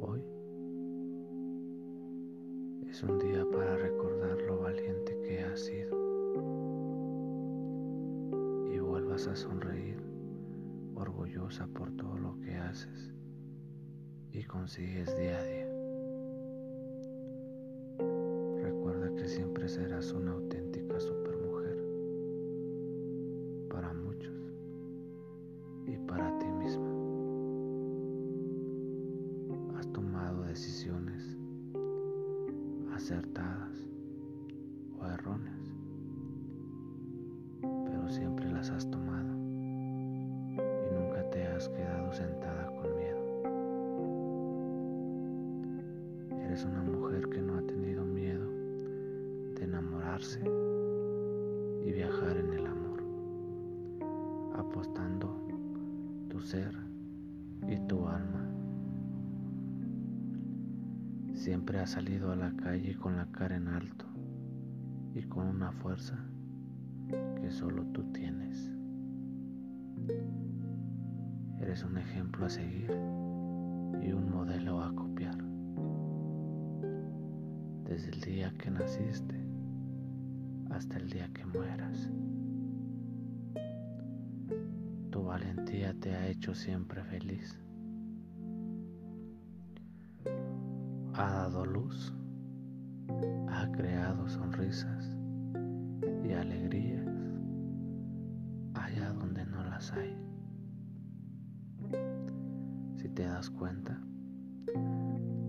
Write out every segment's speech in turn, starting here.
Hoy es un día para recordar lo valiente que has sido y vuelvas a sonreír orgullosa por todo lo que haces y consigues día a día. Recuerda que siempre serás una auténtica acertadas o erróneas, pero siempre las has tomado y nunca te has quedado sentada con miedo. Eres una mujer que no ha tenido miedo de enamorarse y viajar en el amor, apostando tu ser y tu alma. Siempre has salido a la calle con la cara en alto y con una fuerza que solo tú tienes. Eres un ejemplo a seguir y un modelo a copiar. Desde el día que naciste hasta el día que mueras. Tu valentía te ha hecho siempre feliz. Luz, ha creado sonrisas y alegrías allá donde no las hay. Si te das cuenta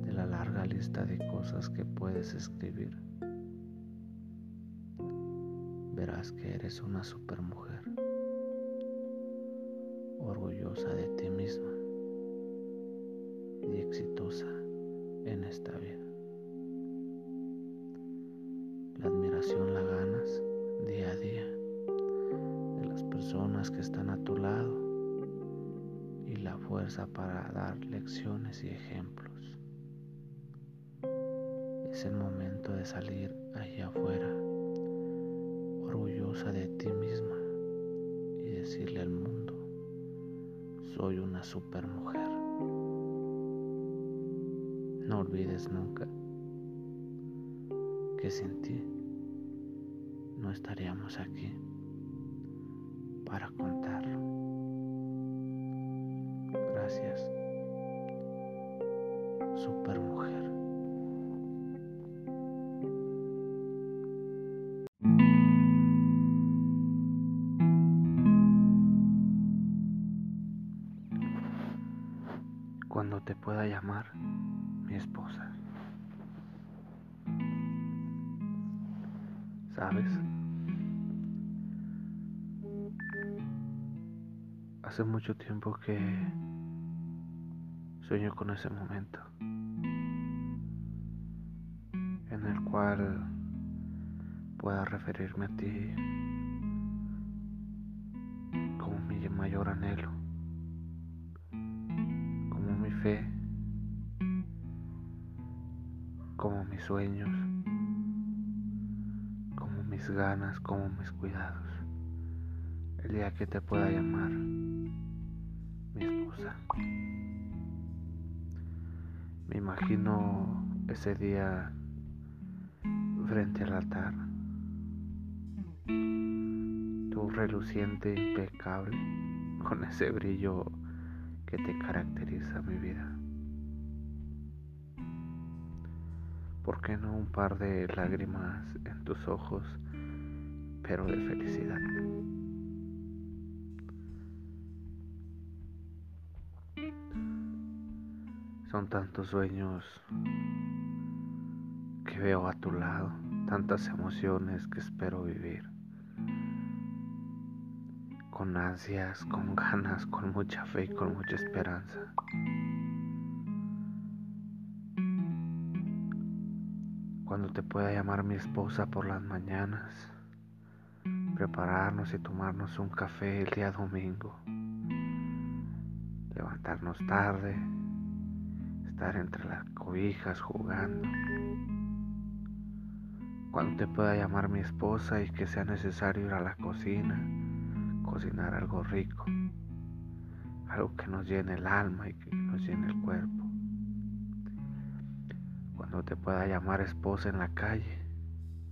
de la larga lista de cosas que puedes escribir, verás que eres una supermujer, orgullosa de ti misma y exitosa en esta vida. La admiración la ganas día a día de las personas que están a tu lado y la fuerza para dar lecciones y ejemplos. Es el momento de salir allá afuera, orgullosa de ti misma y decirle al mundo, soy una super mujer. No olvides nunca que sin ti no estaríamos aquí para contarlo. Gracias, super mujer. Cuando te pueda llamar mi esposa. ¿Sabes? Hace mucho tiempo que sueño con ese momento en el cual pueda referirme a ti como mi mayor anhelo, como mi fe, sueños, como mis ganas, como mis cuidados. El día que te pueda llamar mi esposa. Me imagino ese día frente al altar, tú reluciente, impecable, con ese brillo que te caracteriza mi vida. ¿Por qué no un par de lágrimas en tus ojos, pero de felicidad? Son tantos sueños que veo a tu lado, tantas emociones que espero vivir. Con ansias, con ganas, con mucha fe y con mucha esperanza. Cuando te pueda llamar mi esposa por las mañanas, prepararnos y tomarnos un café el día domingo, levantarnos tarde, estar entre las cobijas jugando. Cuando te pueda llamar mi esposa y que sea necesario ir a la cocina, cocinar algo rico, algo que nos llene el alma y que nos llene el cuerpo. Cuando te pueda llamar esposa en la calle,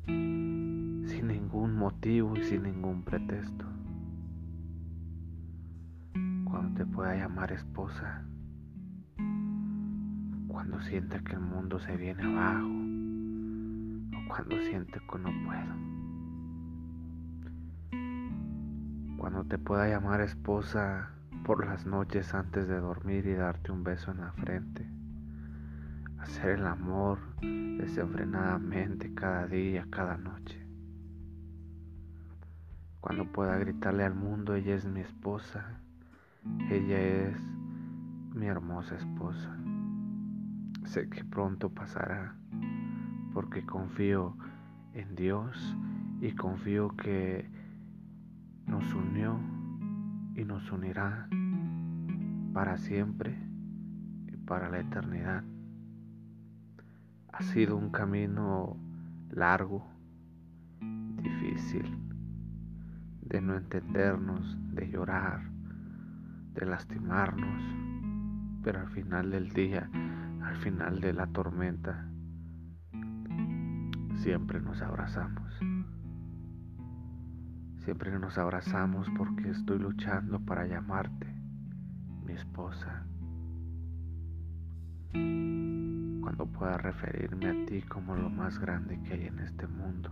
sin ningún motivo y sin ningún pretexto. Cuando te pueda llamar esposa, cuando sienta que el mundo se viene abajo o cuando siente que no puedo. Cuando te pueda llamar esposa por las noches antes de dormir y darte un beso en la frente. Hacer el amor desenfrenadamente cada día, cada noche. Cuando pueda gritarle al mundo, ella es mi esposa, ella es mi hermosa esposa. Sé que pronto pasará porque confío en Dios y confío que nos unió y nos unirá para siempre y para la eternidad. Ha sido un camino largo, difícil, de no entendernos, de llorar, de lastimarnos, pero al final del día, al final de la tormenta, siempre nos abrazamos. Siempre nos abrazamos porque estoy luchando para llamarte mi esposa. Cuando pueda referirme a ti como lo más grande que hay en este mundo,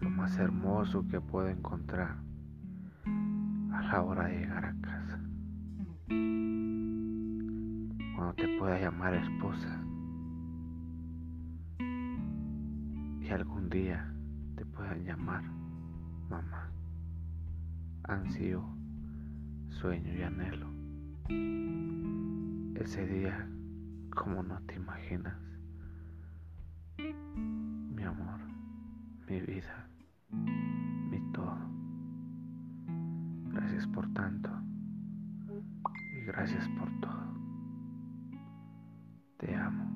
lo más hermoso que puedo encontrar a la hora de llegar a casa. Cuando te pueda llamar esposa y algún día te puedan llamar mamá, ansío, sueño y anhelo. Ese día, como no te imaginas, mi amor, mi vida, mi todo. Gracias por tanto y gracias por todo. Te amo.